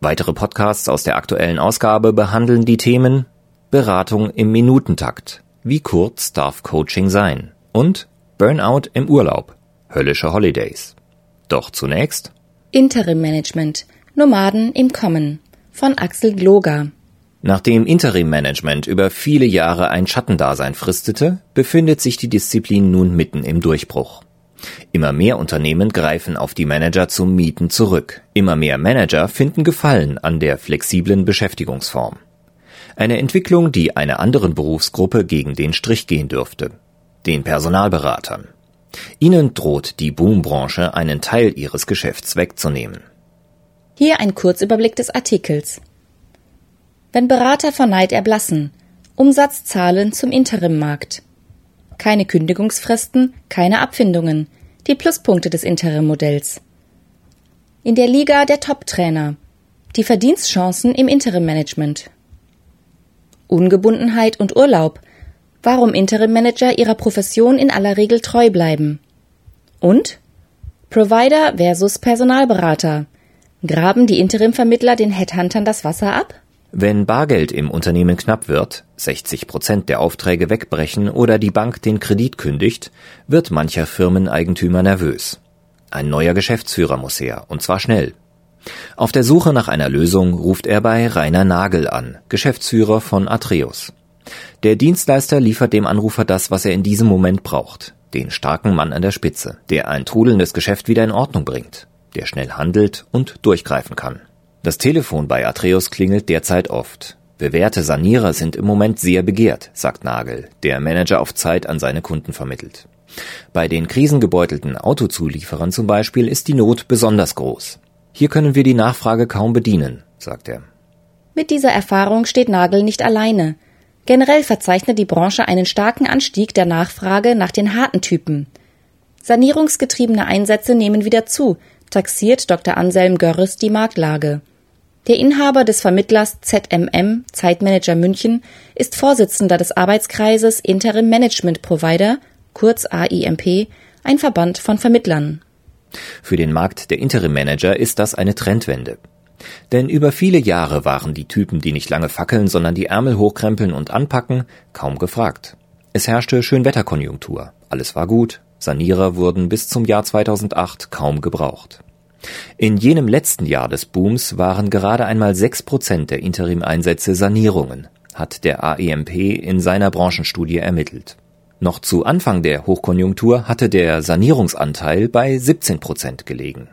Weitere Podcasts aus der aktuellen Ausgabe behandeln die Themen Beratung im Minutentakt. Wie kurz darf Coaching sein? Und Burnout im Urlaub. Höllische Holidays. Doch zunächst Interim Management. Nomaden im Kommen von Axel Gloger. Nachdem Interim Management über viele Jahre ein Schattendasein fristete, befindet sich die Disziplin nun mitten im Durchbruch. Immer mehr Unternehmen greifen auf die Manager zum Mieten zurück. Immer mehr Manager finden Gefallen an der flexiblen Beschäftigungsform. Eine Entwicklung, die einer anderen Berufsgruppe gegen den Strich gehen dürfte. Den Personalberatern. Ihnen droht die Boombranche einen Teil ihres Geschäfts wegzunehmen. Hier ein Kurzüberblick des Artikels. Wenn Berater vor Neid erblassen, Umsatzzahlen zum Interimmarkt. Keine Kündigungsfristen, keine Abfindungen, die Pluspunkte des Interim-Modells. In der Liga der Top-Trainer. Die Verdienstchancen im Interim-Management. Ungebundenheit und Urlaub, warum Interim-Manager ihrer Profession in aller Regel treu bleiben. Und Provider versus Personalberater. Graben die Interim-Vermittler den Headhuntern das Wasser ab? Wenn Bargeld im Unternehmen knapp wird, 60 Prozent der Aufträge wegbrechen oder die Bank den Kredit kündigt, wird mancher Firmeneigentümer nervös. Ein neuer Geschäftsführer muss her, und zwar schnell. Auf der Suche nach einer Lösung ruft er bei Rainer Nagel an, Geschäftsführer von Atreus. Der Dienstleister liefert dem Anrufer das, was er in diesem Moment braucht. Den starken Mann an der Spitze, der ein trudelndes Geschäft wieder in Ordnung bringt, der schnell handelt und durchgreifen kann. Das Telefon bei Atreus klingelt derzeit oft. Bewährte Sanierer sind im Moment sehr begehrt, sagt Nagel, der Manager auf Zeit an seine Kunden vermittelt. Bei den krisengebeutelten Autozulieferern zum Beispiel ist die Not besonders groß. Hier können wir die Nachfrage kaum bedienen, sagt er. Mit dieser Erfahrung steht Nagel nicht alleine. Generell verzeichnet die Branche einen starken Anstieg der Nachfrage nach den harten Typen. Sanierungsgetriebene Einsätze nehmen wieder zu, taxiert Dr. Anselm Görres die Marktlage. Der Inhaber des Vermittlers ZMM Zeitmanager München ist Vorsitzender des Arbeitskreises Interim Management Provider, kurz AIMP, ein Verband von Vermittlern. Für den Markt der Interim Manager ist das eine Trendwende. Denn über viele Jahre waren die Typen, die nicht lange fackeln, sondern die Ärmel hochkrempeln und anpacken, kaum gefragt. Es herrschte Schönwetterkonjunktur. Alles war gut. Sanierer wurden bis zum Jahr 2008 kaum gebraucht. In jenem letzten Jahr des Booms waren gerade einmal sechs Prozent der Interim-Einsätze Sanierungen, hat der AEMP in seiner Branchenstudie ermittelt. Noch zu Anfang der Hochkonjunktur hatte der Sanierungsanteil bei 17 Prozent gelegen.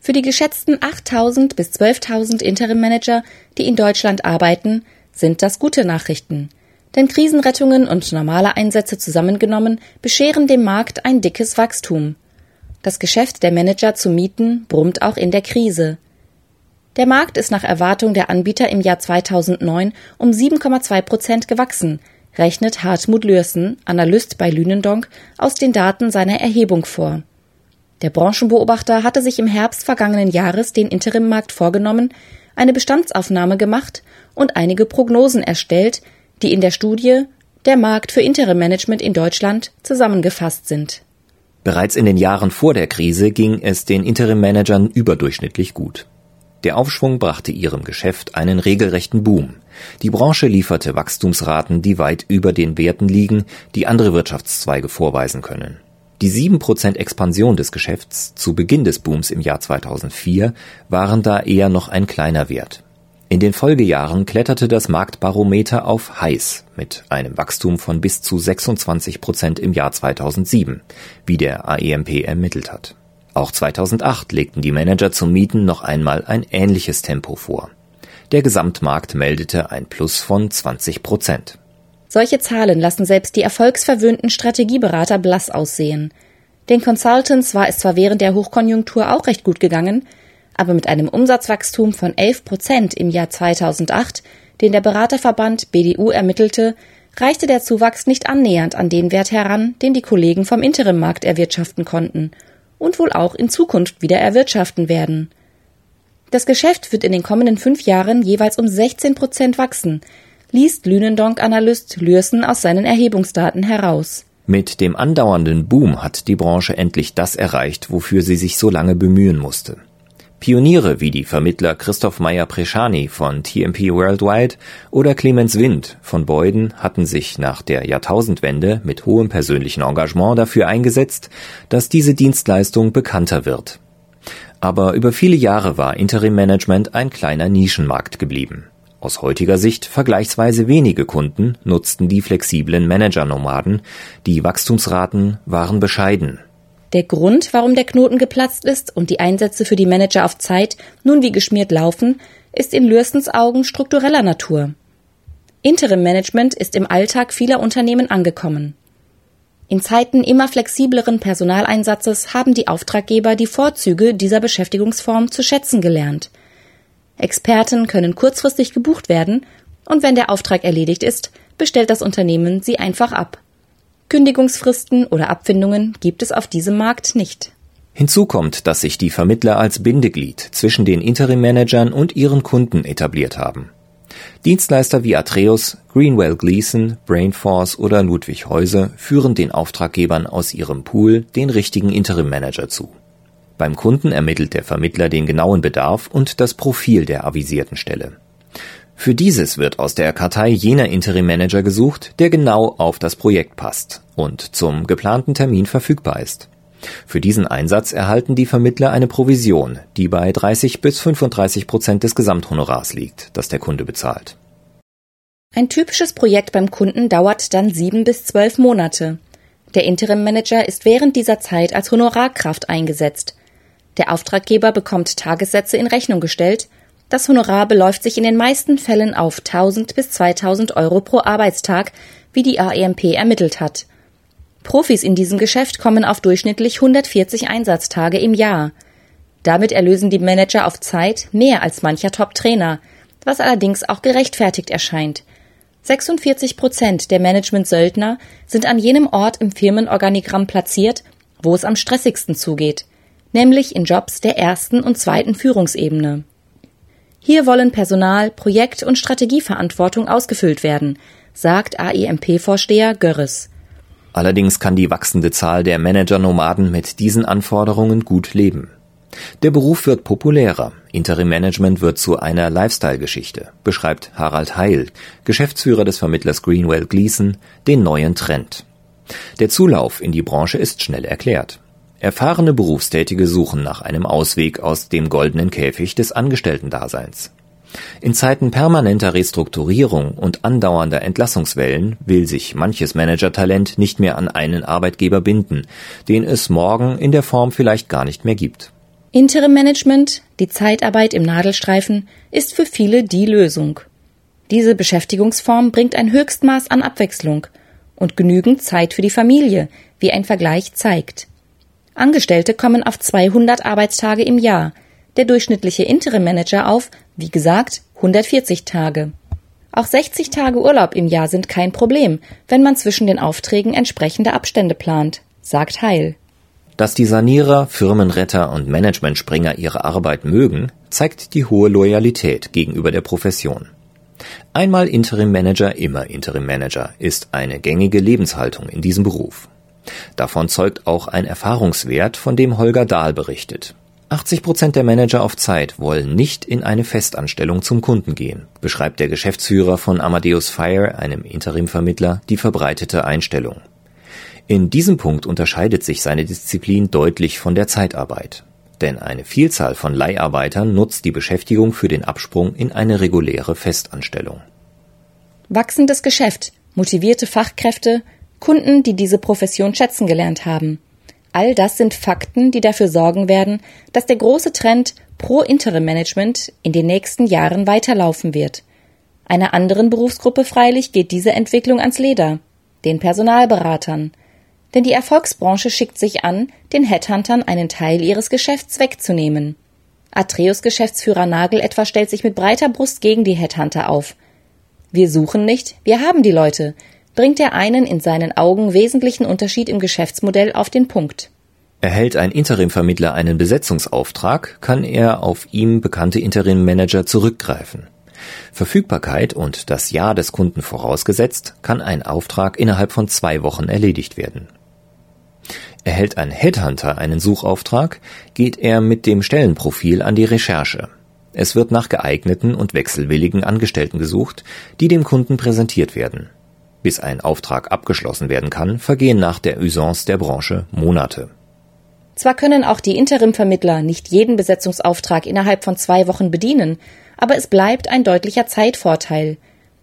Für die geschätzten 8.000 bis 12.000 Interim-Manager, die in Deutschland arbeiten, sind das gute Nachrichten. Denn Krisenrettungen und normale Einsätze zusammengenommen bescheren dem Markt ein dickes Wachstum. Das Geschäft der Manager zu mieten brummt auch in der Krise. Der Markt ist nach Erwartung der Anbieter im Jahr 2009 um 7,2 Prozent gewachsen, rechnet Hartmut Lürsen, Analyst bei Lünendonk, aus den Daten seiner Erhebung vor. Der Branchenbeobachter hatte sich im Herbst vergangenen Jahres den Interimmarkt vorgenommen, eine Bestandsaufnahme gemacht und einige Prognosen erstellt, die in der Studie Der Markt für Interimmanagement in Deutschland zusammengefasst sind. Bereits in den Jahren vor der Krise ging es den Interim-Managern überdurchschnittlich gut. Der Aufschwung brachte ihrem Geschäft einen regelrechten Boom. Die Branche lieferte Wachstumsraten, die weit über den Werten liegen, die andere Wirtschaftszweige vorweisen können. Die 7% Expansion des Geschäfts zu Beginn des Booms im Jahr 2004 waren da eher noch ein kleiner Wert. In den Folgejahren kletterte das Marktbarometer auf heiß mit einem Wachstum von bis zu 26 Prozent im Jahr 2007, wie der AEMP ermittelt hat. Auch 2008 legten die Manager zum Mieten noch einmal ein ähnliches Tempo vor. Der Gesamtmarkt meldete ein Plus von 20 Prozent. Solche Zahlen lassen selbst die erfolgsverwöhnten Strategieberater blass aussehen. Den Consultants war es zwar während der Hochkonjunktur auch recht gut gegangen, aber mit einem Umsatzwachstum von 11 Prozent im Jahr 2008 den der Beraterverband BDU ermittelte, reichte der Zuwachs nicht annähernd an den Wert heran, den die Kollegen vom Interimmarkt erwirtschaften konnten und wohl auch in Zukunft wieder erwirtschaften werden. Das Geschäft wird in den kommenden fünf Jahren jeweils um 16 Prozent wachsen, liest Lünendonk-Analyst Lürsen aus seinen Erhebungsdaten heraus. Mit dem andauernden Boom hat die Branche endlich das erreicht, wofür sie sich so lange bemühen musste. Pioniere wie die Vermittler Christoph Meyer-Preschani von TMP Worldwide oder Clemens Wind von Beuden hatten sich nach der Jahrtausendwende mit hohem persönlichen Engagement dafür eingesetzt, dass diese Dienstleistung bekannter wird. Aber über viele Jahre war Interim Management ein kleiner Nischenmarkt geblieben. Aus heutiger Sicht vergleichsweise wenige Kunden nutzten die flexiblen Manager-Nomaden, die Wachstumsraten waren bescheiden. Der Grund, warum der Knoten geplatzt ist und die Einsätze für die Manager auf Zeit nun wie geschmiert laufen, ist in Lürstens Augen struktureller Natur. Interim-Management ist im Alltag vieler Unternehmen angekommen. In Zeiten immer flexibleren Personaleinsatzes haben die Auftraggeber die Vorzüge dieser Beschäftigungsform zu schätzen gelernt – Experten können kurzfristig gebucht werden und wenn der Auftrag erledigt ist, bestellt das Unternehmen sie einfach ab. Kündigungsfristen oder Abfindungen gibt es auf diesem Markt nicht. Hinzu kommt, dass sich die Vermittler als Bindeglied zwischen den Interim-Managern und ihren Kunden etabliert haben. Dienstleister wie Atreus, Greenwell Gleason, Brainforce oder Ludwig Häuser führen den Auftraggebern aus ihrem Pool den richtigen Interim-Manager zu. Beim Kunden ermittelt der Vermittler den genauen Bedarf und das Profil der avisierten Stelle. Für dieses wird aus der Kartei jener Interim-Manager gesucht, der genau auf das Projekt passt und zum geplanten Termin verfügbar ist. Für diesen Einsatz erhalten die Vermittler eine Provision, die bei 30 bis 35 Prozent des Gesamthonorars liegt, das der Kunde bezahlt. Ein typisches Projekt beim Kunden dauert dann sieben bis zwölf Monate. Der Interim-Manager ist während dieser Zeit als Honorarkraft eingesetzt. Der Auftraggeber bekommt Tagessätze in Rechnung gestellt. Das Honorar beläuft sich in den meisten Fällen auf 1000 bis 2000 Euro pro Arbeitstag, wie die AEMP ermittelt hat. Profis in diesem Geschäft kommen auf durchschnittlich 140 Einsatztage im Jahr. Damit erlösen die Manager auf Zeit mehr als mancher Top-Trainer, was allerdings auch gerechtfertigt erscheint. 46 Prozent der Management-Söldner sind an jenem Ort im Firmenorganigramm platziert, wo es am stressigsten zugeht nämlich in Jobs der ersten und zweiten Führungsebene. Hier wollen Personal, Projekt- und Strategieverantwortung ausgefüllt werden, sagt AEMP-Vorsteher Görres. Allerdings kann die wachsende Zahl der Manager-Nomaden mit diesen Anforderungen gut leben. Der Beruf wird populärer, Interim-Management wird zu einer Lifestyle-Geschichte, beschreibt Harald Heil, Geschäftsführer des Vermittlers Greenwell Gleason, den neuen Trend. Der Zulauf in die Branche ist schnell erklärt. Erfahrene Berufstätige suchen nach einem Ausweg aus dem goldenen Käfig des Angestellten-Daseins. In Zeiten permanenter Restrukturierung und andauernder Entlassungswellen will sich manches Managertalent nicht mehr an einen Arbeitgeber binden, den es morgen in der Form vielleicht gar nicht mehr gibt. Interim Management, die Zeitarbeit im Nadelstreifen, ist für viele die Lösung. Diese Beschäftigungsform bringt ein Höchstmaß an Abwechslung und genügend Zeit für die Familie, wie ein Vergleich zeigt. Angestellte kommen auf 200 Arbeitstage im Jahr, der durchschnittliche Interim-Manager auf, wie gesagt, 140 Tage. Auch 60 Tage Urlaub im Jahr sind kein Problem, wenn man zwischen den Aufträgen entsprechende Abstände plant, sagt Heil. Dass die Sanierer, Firmenretter und Managementspringer ihre Arbeit mögen, zeigt die hohe Loyalität gegenüber der Profession. Einmal Interim Manager, immer Interim Manager ist eine gängige Lebenshaltung in diesem Beruf. Davon zeugt auch ein Erfahrungswert, von dem Holger Dahl berichtet. 80 Prozent der Manager auf Zeit wollen nicht in eine Festanstellung zum Kunden gehen, beschreibt der Geschäftsführer von Amadeus Fire, einem Interimvermittler, die verbreitete Einstellung. In diesem Punkt unterscheidet sich seine Disziplin deutlich von der Zeitarbeit. Denn eine Vielzahl von Leiharbeitern nutzt die Beschäftigung für den Absprung in eine reguläre Festanstellung. Wachsendes Geschäft, motivierte Fachkräfte, Kunden, die diese Profession schätzen gelernt haben. All das sind Fakten, die dafür sorgen werden, dass der große Trend pro Interim Management in den nächsten Jahren weiterlaufen wird. Einer anderen Berufsgruppe freilich geht diese Entwicklung ans Leder, den Personalberatern. Denn die Erfolgsbranche schickt sich an, den Headhuntern einen Teil ihres Geschäfts wegzunehmen. Atreus Geschäftsführer Nagel etwa stellt sich mit breiter Brust gegen die Headhunter auf. Wir suchen nicht, wir haben die Leute, bringt er einen in seinen Augen wesentlichen Unterschied im Geschäftsmodell auf den Punkt. Erhält ein Interimvermittler einen Besetzungsauftrag, kann er auf ihm bekannte Interimmanager zurückgreifen. Verfügbarkeit und das Ja des Kunden vorausgesetzt, kann ein Auftrag innerhalb von zwei Wochen erledigt werden. Erhält ein Headhunter einen Suchauftrag, geht er mit dem Stellenprofil an die Recherche. Es wird nach geeigneten und wechselwilligen Angestellten gesucht, die dem Kunden präsentiert werden. Bis ein Auftrag abgeschlossen werden kann, vergehen nach der Usance der Branche Monate. Zwar können auch die Interimvermittler nicht jeden Besetzungsauftrag innerhalb von zwei Wochen bedienen, aber es bleibt ein deutlicher Zeitvorteil.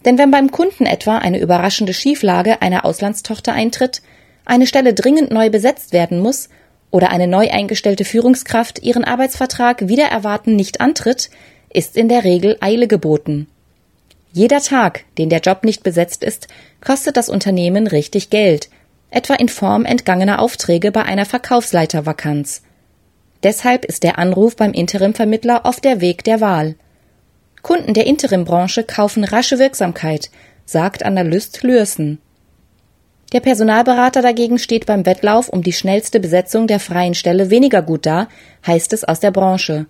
Denn wenn beim Kunden etwa eine überraschende Schieflage einer Auslandstochter eintritt, eine Stelle dringend neu besetzt werden muss oder eine neu eingestellte Führungskraft ihren Arbeitsvertrag wieder erwarten nicht antritt, ist in der Regel Eile geboten. Jeder Tag, den der Job nicht besetzt ist, kostet das Unternehmen richtig Geld, etwa in Form entgangener Aufträge bei einer Verkaufsleitervakanz. Deshalb ist der Anruf beim Interimvermittler oft der Weg der Wahl. Kunden der Interimbranche kaufen rasche Wirksamkeit, sagt Analyst Lürsen. Der Personalberater dagegen steht beim Wettlauf um die schnellste Besetzung der freien Stelle weniger gut da, heißt es aus der Branche.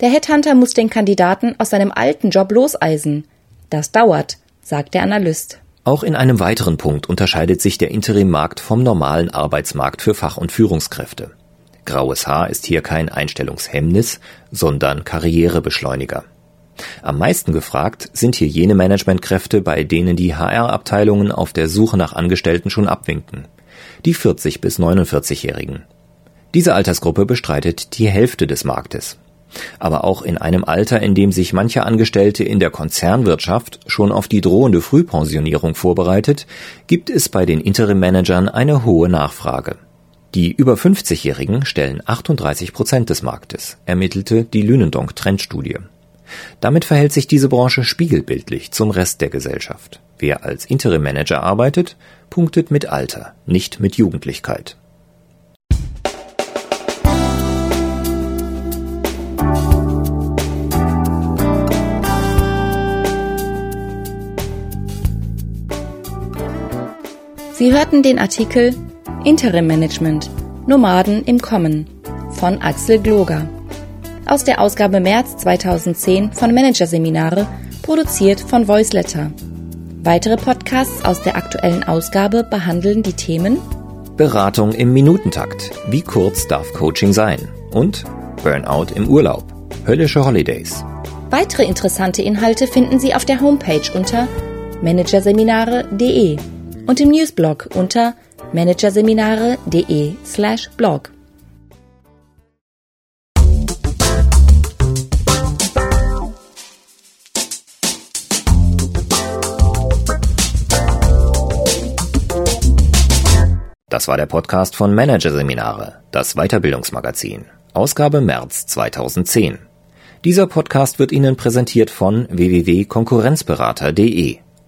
Der Headhunter muss den Kandidaten aus seinem alten Job loseisen. Das dauert, sagt der Analyst. Auch in einem weiteren Punkt unterscheidet sich der Interimmarkt vom normalen Arbeitsmarkt für Fach- und Führungskräfte. Graues Haar ist hier kein Einstellungshemmnis, sondern Karrierebeschleuniger. Am meisten gefragt sind hier jene Managementkräfte, bei denen die HR-Abteilungen auf der Suche nach Angestellten schon abwinken. Die 40 bis 49-Jährigen. Diese Altersgruppe bestreitet die Hälfte des Marktes. Aber auch in einem Alter, in dem sich mancher Angestellte in der Konzernwirtschaft schon auf die drohende Frühpensionierung vorbereitet, gibt es bei den Interim-Managern eine hohe Nachfrage. Die über 50-Jährigen stellen 38 Prozent des Marktes, ermittelte die Lünendonk Trendstudie. Damit verhält sich diese Branche spiegelbildlich zum Rest der Gesellschaft. Wer als Interim Manager arbeitet, punktet mit Alter, nicht mit Jugendlichkeit. Sie hörten den Artikel Interim Management Nomaden im Kommen von Axel Gloger aus der Ausgabe März 2010 von Managerseminare, produziert von Voiceletter. Weitere Podcasts aus der aktuellen Ausgabe behandeln die Themen Beratung im Minutentakt. Wie kurz darf Coaching sein? Und Burnout im Urlaub. Höllische Holidays. Weitere interessante Inhalte finden Sie auf der Homepage unter managerseminare.de und im Newsblog unter managerseminare.de/blog. Das war der Podcast von Managerseminare, das Weiterbildungsmagazin, Ausgabe März 2010. Dieser Podcast wird Ihnen präsentiert von www.konkurrenzberater.de.